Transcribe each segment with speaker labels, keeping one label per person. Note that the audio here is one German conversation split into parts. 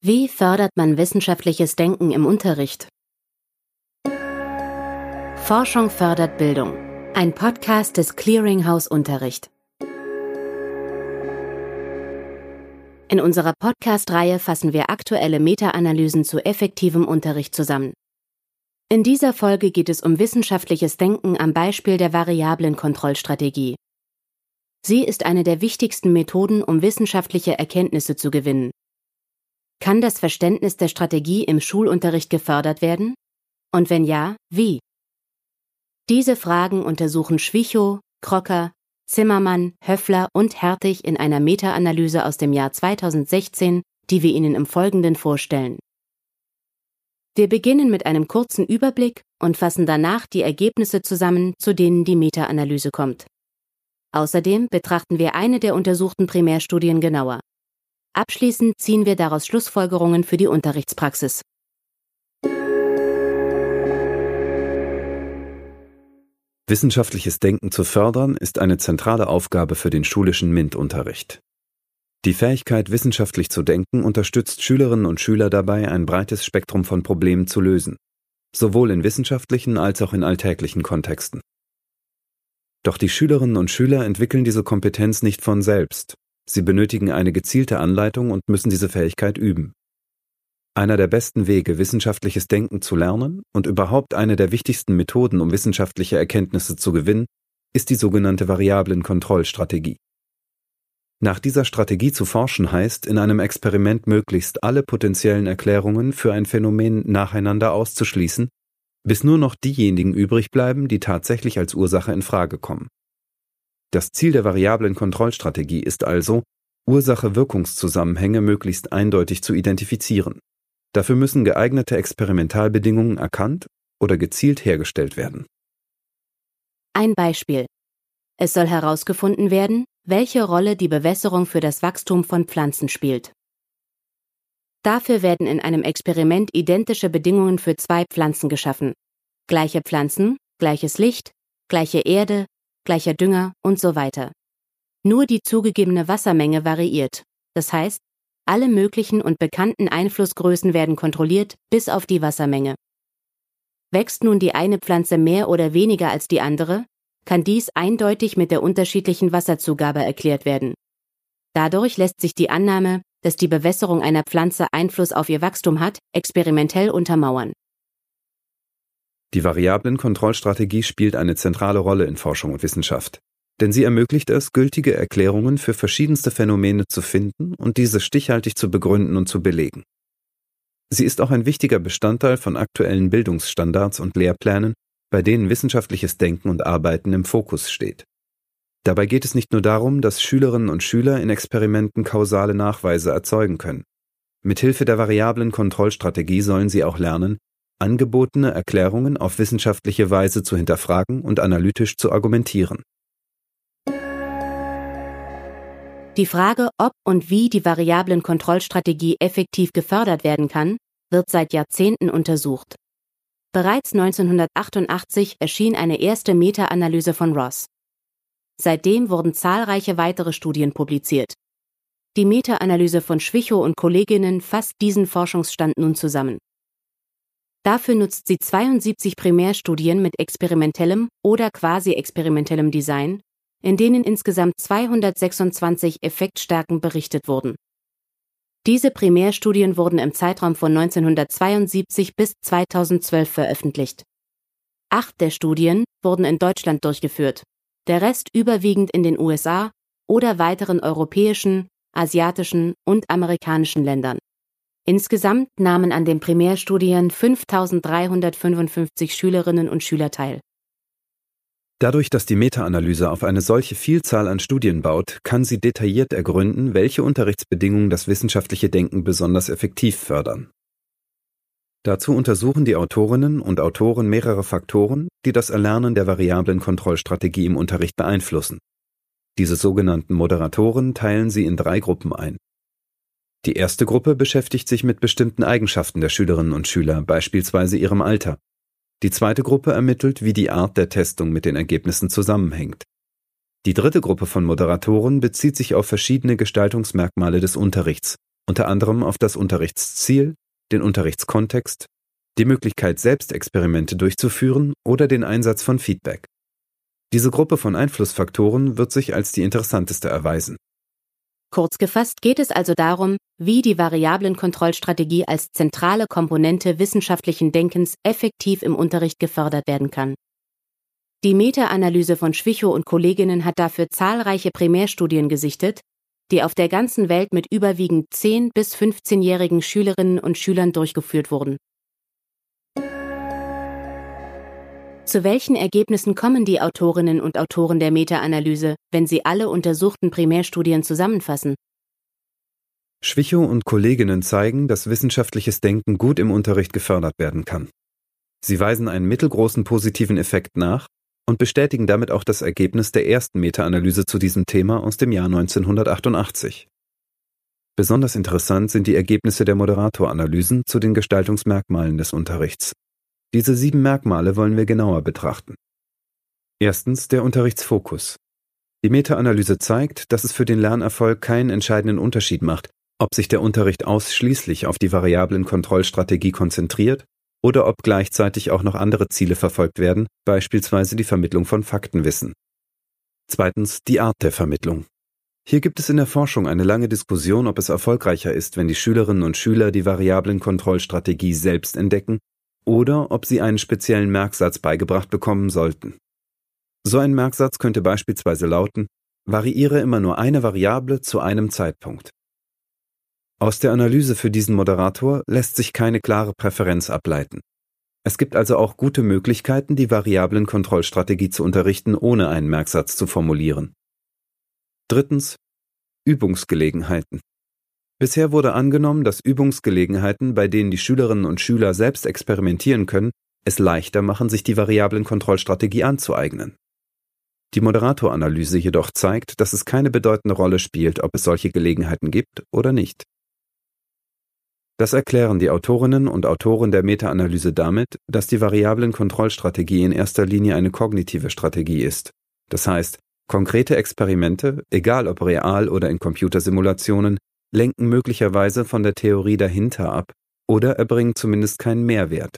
Speaker 1: Wie fördert man wissenschaftliches Denken im Unterricht? Forschung fördert Bildung. Ein Podcast des Clearinghouse Unterricht. In unserer Podcast-Reihe fassen wir aktuelle Meta-Analysen zu effektivem Unterricht zusammen. In dieser Folge geht es um wissenschaftliches Denken am Beispiel der Variablenkontrollstrategie. Sie ist eine der wichtigsten Methoden, um wissenschaftliche Erkenntnisse zu gewinnen. Kann das Verständnis der Strategie im Schulunterricht gefördert werden? Und wenn ja, wie? Diese Fragen untersuchen Schwichow, Crocker, Zimmermann, Höffler und Hertig in einer Meta-Analyse aus dem Jahr 2016, die wir Ihnen im Folgenden vorstellen. Wir beginnen mit einem kurzen Überblick und fassen danach die Ergebnisse zusammen, zu denen die Meta-Analyse kommt. Außerdem betrachten wir eine der untersuchten Primärstudien genauer. Abschließend ziehen wir daraus Schlussfolgerungen für die Unterrichtspraxis.
Speaker 2: Wissenschaftliches Denken zu fördern ist eine zentrale Aufgabe für den schulischen MINT-Unterricht. Die Fähigkeit, wissenschaftlich zu denken, unterstützt Schülerinnen und Schüler dabei, ein breites Spektrum von Problemen zu lösen, sowohl in wissenschaftlichen als auch in alltäglichen Kontexten. Doch die Schülerinnen und Schüler entwickeln diese Kompetenz nicht von selbst, Sie benötigen eine gezielte Anleitung und müssen diese Fähigkeit üben. Einer der besten Wege, wissenschaftliches Denken zu lernen und überhaupt eine der wichtigsten Methoden, um wissenschaftliche Erkenntnisse zu gewinnen, ist die sogenannte Variablenkontrollstrategie. Nach dieser Strategie zu forschen heißt, in einem Experiment möglichst alle potenziellen Erklärungen für ein Phänomen nacheinander auszuschließen, bis nur noch diejenigen übrig bleiben, die tatsächlich als Ursache in Frage kommen. Das Ziel der variablen Kontrollstrategie ist also, Ursache-Wirkungszusammenhänge möglichst eindeutig zu identifizieren. Dafür müssen geeignete Experimentalbedingungen erkannt oder gezielt hergestellt werden.
Speaker 1: Ein Beispiel. Es soll herausgefunden werden, welche Rolle die Bewässerung für das Wachstum von Pflanzen spielt. Dafür werden in einem Experiment identische Bedingungen für zwei Pflanzen geschaffen. Gleiche Pflanzen, gleiches Licht, gleiche Erde, gleicher Dünger und so weiter. Nur die zugegebene Wassermenge variiert. Das heißt, alle möglichen und bekannten Einflussgrößen werden kontrolliert, bis auf die Wassermenge. Wächst nun die eine Pflanze mehr oder weniger als die andere, kann dies eindeutig mit der unterschiedlichen Wasserzugabe erklärt werden. Dadurch lässt sich die Annahme, dass die Bewässerung einer Pflanze Einfluss auf ihr Wachstum hat, experimentell untermauern.
Speaker 2: Die Variablenkontrollstrategie spielt eine zentrale Rolle in Forschung und Wissenschaft, denn sie ermöglicht es, gültige Erklärungen für verschiedenste Phänomene zu finden und diese stichhaltig zu begründen und zu belegen. Sie ist auch ein wichtiger Bestandteil von aktuellen Bildungsstandards und Lehrplänen, bei denen wissenschaftliches Denken und Arbeiten im Fokus steht. Dabei geht es nicht nur darum, dass Schülerinnen und Schüler in Experimenten kausale Nachweise erzeugen können. Mithilfe der variablen Kontrollstrategie sollen sie auch lernen, angebotene Erklärungen auf wissenschaftliche Weise zu hinterfragen und analytisch zu argumentieren.
Speaker 1: Die Frage, ob und wie die Variablenkontrollstrategie effektiv gefördert werden kann, wird seit Jahrzehnten untersucht. Bereits 1988 erschien eine erste Meta-Analyse von Ross. Seitdem wurden zahlreiche weitere Studien publiziert. Die Meta-Analyse von Schwichow und Kolleginnen fasst diesen Forschungsstand nun zusammen. Dafür nutzt sie 72 Primärstudien mit experimentellem oder quasi-experimentellem Design, in denen insgesamt 226 Effektstärken berichtet wurden. Diese Primärstudien wurden im Zeitraum von 1972 bis 2012 veröffentlicht. Acht der Studien wurden in Deutschland durchgeführt, der Rest überwiegend in den USA oder weiteren europäischen, asiatischen und amerikanischen Ländern. Insgesamt nahmen an den Primärstudien 5355 Schülerinnen und Schüler teil.
Speaker 2: Dadurch, dass die Meta-Analyse auf eine solche Vielzahl an Studien baut, kann sie detailliert ergründen, welche Unterrichtsbedingungen das wissenschaftliche Denken besonders effektiv fördern. Dazu untersuchen die Autorinnen und Autoren mehrere Faktoren, die das Erlernen der variablen Kontrollstrategie im Unterricht beeinflussen. Diese sogenannten Moderatoren teilen sie in drei Gruppen ein. Die erste Gruppe beschäftigt sich mit bestimmten Eigenschaften der Schülerinnen und Schüler, beispielsweise ihrem Alter. Die zweite Gruppe ermittelt, wie die Art der Testung mit den Ergebnissen zusammenhängt. Die dritte Gruppe von Moderatoren bezieht sich auf verschiedene Gestaltungsmerkmale des Unterrichts, unter anderem auf das Unterrichtsziel, den Unterrichtskontext, die Möglichkeit, Selbstexperimente durchzuführen oder den Einsatz von Feedback. Diese Gruppe von Einflussfaktoren wird sich als die interessanteste erweisen.
Speaker 1: Kurz gefasst geht es also darum, wie die Variablenkontrollstrategie als zentrale Komponente wissenschaftlichen Denkens effektiv im Unterricht gefördert werden kann. Die Meta-Analyse von Schwichow und Kolleginnen hat dafür zahlreiche Primärstudien gesichtet, die auf der ganzen Welt mit überwiegend 10 bis 15-jährigen Schülerinnen und Schülern durchgeführt wurden. Zu welchen Ergebnissen kommen die Autorinnen und Autoren der Meta-Analyse, wenn sie alle untersuchten Primärstudien zusammenfassen?
Speaker 2: Schwichow und Kolleginnen zeigen, dass wissenschaftliches Denken gut im Unterricht gefördert werden kann. Sie weisen einen mittelgroßen positiven Effekt nach und bestätigen damit auch das Ergebnis der ersten Meta-Analyse zu diesem Thema aus dem Jahr 1988. Besonders interessant sind die Ergebnisse der Moderatoranalysen zu den Gestaltungsmerkmalen des Unterrichts. Diese sieben Merkmale wollen wir genauer betrachten. Erstens der Unterrichtsfokus. Die Meta-Analyse zeigt, dass es für den Lernerfolg keinen entscheidenden Unterschied macht, ob sich der Unterricht ausschließlich auf die variablen Kontrollstrategie konzentriert oder ob gleichzeitig auch noch andere Ziele verfolgt werden, beispielsweise die Vermittlung von Faktenwissen. Zweitens die Art der Vermittlung. Hier gibt es in der Forschung eine lange Diskussion, ob es erfolgreicher ist, wenn die Schülerinnen und Schüler die variablen Kontrollstrategie selbst entdecken oder ob sie einen speziellen Merksatz beigebracht bekommen sollten. So ein Merksatz könnte beispielsweise lauten, variiere immer nur eine Variable zu einem Zeitpunkt. Aus der Analyse für diesen Moderator lässt sich keine klare Präferenz ableiten. Es gibt also auch gute Möglichkeiten, die Variablenkontrollstrategie zu unterrichten, ohne einen Merksatz zu formulieren. Drittens Übungsgelegenheiten. Bisher wurde angenommen, dass Übungsgelegenheiten, bei denen die Schülerinnen und Schüler selbst experimentieren können, es leichter machen, sich die Variablenkontrollstrategie anzueignen. Die Moderatoranalyse jedoch zeigt, dass es keine bedeutende Rolle spielt, ob es solche Gelegenheiten gibt oder nicht. Das erklären die Autorinnen und Autoren der Meta-Analyse damit, dass die Variablenkontrollstrategie in erster Linie eine kognitive Strategie ist. Das heißt, konkrete Experimente, egal ob real oder in Computersimulationen, lenken möglicherweise von der Theorie dahinter ab oder erbringen zumindest keinen Mehrwert.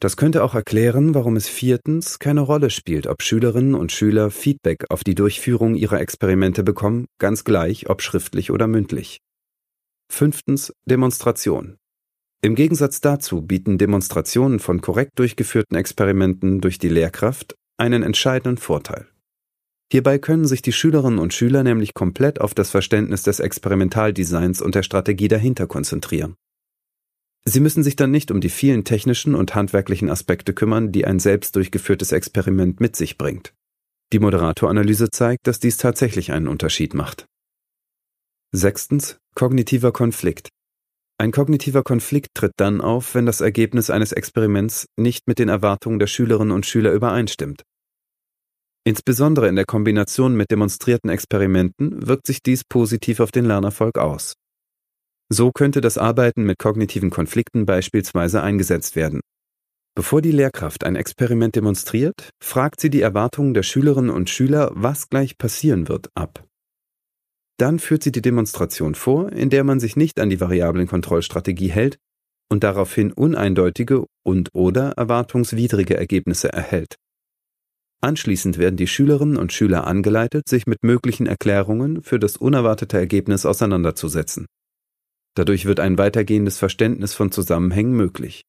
Speaker 2: Das könnte auch erklären, warum es viertens keine Rolle spielt, ob Schülerinnen und Schüler Feedback auf die Durchführung ihrer Experimente bekommen, ganz gleich, ob schriftlich oder mündlich. Fünftens Demonstration. Im Gegensatz dazu bieten Demonstrationen von korrekt durchgeführten Experimenten durch die Lehrkraft einen entscheidenden Vorteil. Hierbei können sich die Schülerinnen und Schüler nämlich komplett auf das Verständnis des Experimentaldesigns und der Strategie dahinter konzentrieren. Sie müssen sich dann nicht um die vielen technischen und handwerklichen Aspekte kümmern, die ein selbst durchgeführtes Experiment mit sich bringt. Die Moderatoranalyse zeigt, dass dies tatsächlich einen Unterschied macht. Sechstens. Kognitiver Konflikt. Ein kognitiver Konflikt tritt dann auf, wenn das Ergebnis eines Experiments nicht mit den Erwartungen der Schülerinnen und Schüler übereinstimmt. Insbesondere in der Kombination mit demonstrierten Experimenten wirkt sich dies positiv auf den Lernerfolg aus. So könnte das Arbeiten mit kognitiven Konflikten beispielsweise eingesetzt werden. Bevor die Lehrkraft ein Experiment demonstriert, fragt sie die Erwartungen der Schülerinnen und Schüler, was gleich passieren wird, ab. Dann führt sie die Demonstration vor, in der man sich nicht an die variablen Kontrollstrategie hält und daraufhin uneindeutige und oder erwartungswidrige Ergebnisse erhält. Anschließend werden die Schülerinnen und Schüler angeleitet, sich mit möglichen Erklärungen für das unerwartete Ergebnis auseinanderzusetzen. Dadurch wird ein weitergehendes Verständnis von Zusammenhängen möglich.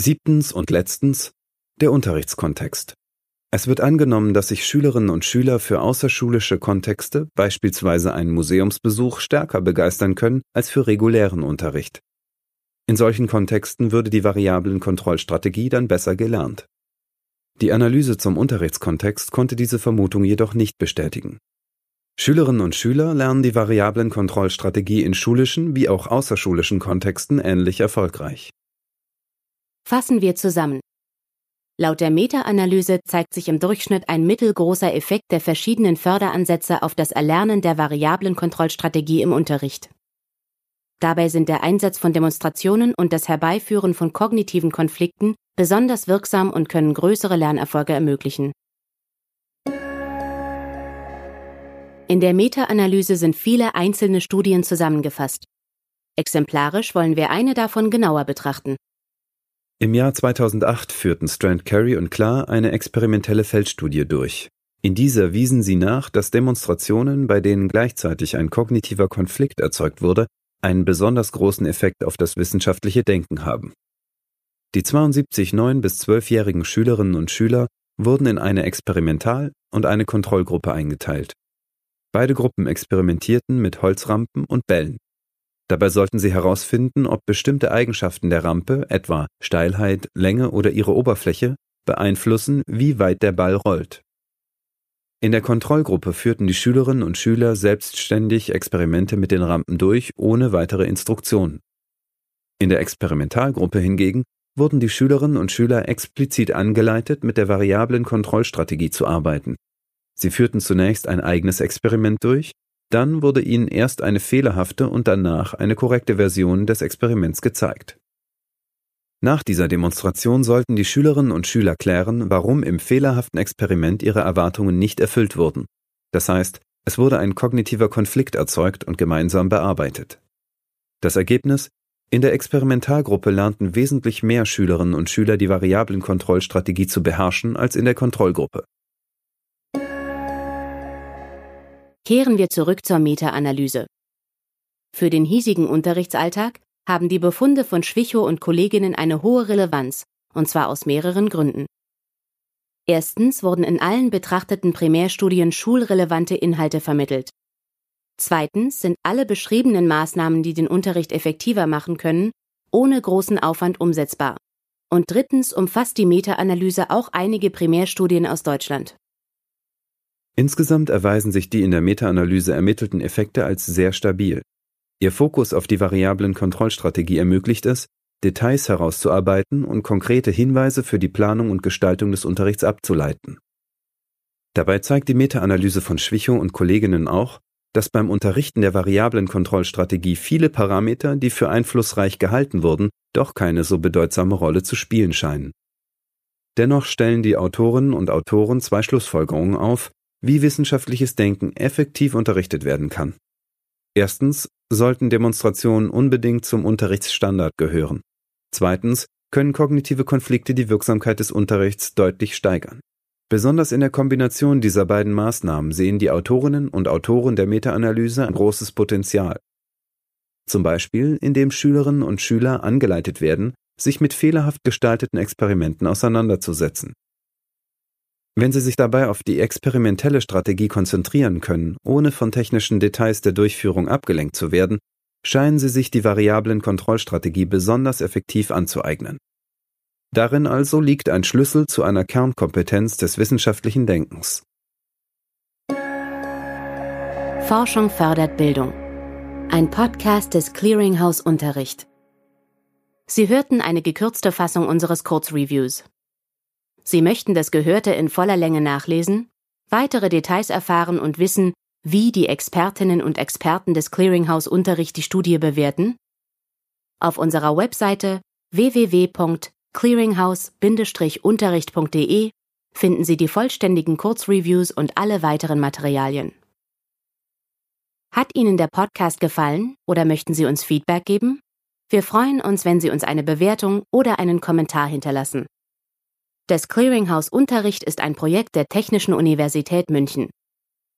Speaker 2: Siebtens und letztens der Unterrichtskontext. Es wird angenommen, dass sich Schülerinnen und Schüler für außerschulische Kontexte, beispielsweise einen Museumsbesuch, stärker begeistern können als für regulären Unterricht. In solchen Kontexten würde die variablen Kontrollstrategie dann besser gelernt. Die Analyse zum Unterrichtskontext konnte diese Vermutung jedoch nicht bestätigen. Schülerinnen und Schüler lernen die variablen Kontrollstrategie in schulischen wie auch außerschulischen Kontexten ähnlich erfolgreich.
Speaker 1: Fassen wir zusammen. Laut der Meta-Analyse zeigt sich im Durchschnitt ein mittelgroßer Effekt der verschiedenen Förderansätze auf das Erlernen der variablen Kontrollstrategie im Unterricht. Dabei sind der Einsatz von Demonstrationen und das Herbeiführen von kognitiven Konflikten besonders wirksam und können größere Lernerfolge ermöglichen. In der Meta-Analyse sind viele einzelne Studien zusammengefasst. Exemplarisch wollen wir eine davon genauer betrachten.
Speaker 2: Im Jahr 2008 führten Strand Carey und Klar eine experimentelle Feldstudie durch. In dieser wiesen sie nach, dass Demonstrationen, bei denen gleichzeitig ein kognitiver Konflikt erzeugt wurde, einen besonders großen Effekt auf das wissenschaftliche Denken haben. Die 72 9- bis 12-jährigen Schülerinnen und Schüler wurden in eine Experimental- und eine Kontrollgruppe eingeteilt. Beide Gruppen experimentierten mit Holzrampen und Bällen. Dabei sollten sie herausfinden, ob bestimmte Eigenschaften der Rampe, etwa Steilheit, Länge oder ihre Oberfläche, beeinflussen, wie weit der Ball rollt. In der Kontrollgruppe führten die Schülerinnen und Schüler selbstständig Experimente mit den Rampen durch, ohne weitere Instruktionen. In der Experimentalgruppe hingegen wurden die Schülerinnen und Schüler explizit angeleitet, mit der variablen Kontrollstrategie zu arbeiten. Sie führten zunächst ein eigenes Experiment durch, dann wurde ihnen erst eine fehlerhafte und danach eine korrekte Version des Experiments gezeigt. Nach dieser Demonstration sollten die Schülerinnen und Schüler klären, warum im fehlerhaften Experiment ihre Erwartungen nicht erfüllt wurden. Das heißt, es wurde ein kognitiver Konflikt erzeugt und gemeinsam bearbeitet. Das Ergebnis? In der Experimentalgruppe lernten wesentlich mehr Schülerinnen und Schüler die Variablenkontrollstrategie zu beherrschen als in der Kontrollgruppe.
Speaker 1: Kehren wir zurück zur Meta-Analyse. Für den hiesigen Unterrichtsalltag haben die Befunde von Schwichow und Kolleginnen eine hohe Relevanz, und zwar aus mehreren Gründen. Erstens wurden in allen betrachteten Primärstudien schulrelevante Inhalte vermittelt. Zweitens sind alle beschriebenen Maßnahmen, die den Unterricht effektiver machen können, ohne großen Aufwand umsetzbar. Und drittens umfasst die Meta-Analyse auch einige Primärstudien aus Deutschland.
Speaker 2: Insgesamt erweisen sich die in der Meta-Analyse ermittelten Effekte als sehr stabil. Ihr Fokus auf die variablen Kontrollstrategie ermöglicht es, Details herauszuarbeiten und konkrete Hinweise für die Planung und Gestaltung des Unterrichts abzuleiten. Dabei zeigt die Meta-Analyse von Schwichow und Kolleginnen auch, dass beim Unterrichten der variablen Kontrollstrategie viele Parameter, die für einflussreich gehalten wurden, doch keine so bedeutsame Rolle zu spielen scheinen. Dennoch stellen die Autorinnen und Autoren zwei Schlussfolgerungen auf, wie wissenschaftliches Denken effektiv unterrichtet werden kann. Erstens sollten Demonstrationen unbedingt zum Unterrichtsstandard gehören. Zweitens können kognitive Konflikte die Wirksamkeit des Unterrichts deutlich steigern. Besonders in der Kombination dieser beiden Maßnahmen sehen die Autorinnen und Autoren der Meta-Analyse ein großes Potenzial. Zum Beispiel, indem Schülerinnen und Schüler angeleitet werden, sich mit fehlerhaft gestalteten Experimenten auseinanderzusetzen. Wenn Sie sich dabei auf die experimentelle Strategie konzentrieren können, ohne von technischen Details der Durchführung abgelenkt zu werden, scheinen Sie sich die variablen Kontrollstrategie besonders effektiv anzueignen. Darin also liegt ein Schlüssel zu einer Kernkompetenz des wissenschaftlichen Denkens.
Speaker 1: Forschung fördert Bildung. Ein Podcast des Clearinghouse Unterricht. Sie hörten eine gekürzte Fassung unseres Kurzreviews. Sie möchten das Gehörte in voller Länge nachlesen, weitere Details erfahren und wissen, wie die Expertinnen und Experten des Clearinghouse Unterricht die Studie bewerten? Auf unserer Webseite www.clearinghouse-unterricht.de finden Sie die vollständigen Kurzreviews und alle weiteren Materialien. Hat Ihnen der Podcast gefallen oder möchten Sie uns Feedback geben? Wir freuen uns, wenn Sie uns eine Bewertung oder einen Kommentar hinterlassen. Das Clearinghouse Unterricht ist ein Projekt der Technischen Universität München.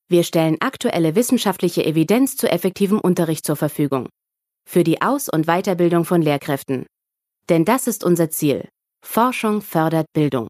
Speaker 1: Wir stellen aktuelle wissenschaftliche Evidenz zu effektivem Unterricht zur Verfügung. Für die Aus- und Weiterbildung von Lehrkräften. Denn das ist unser Ziel. Forschung fördert Bildung.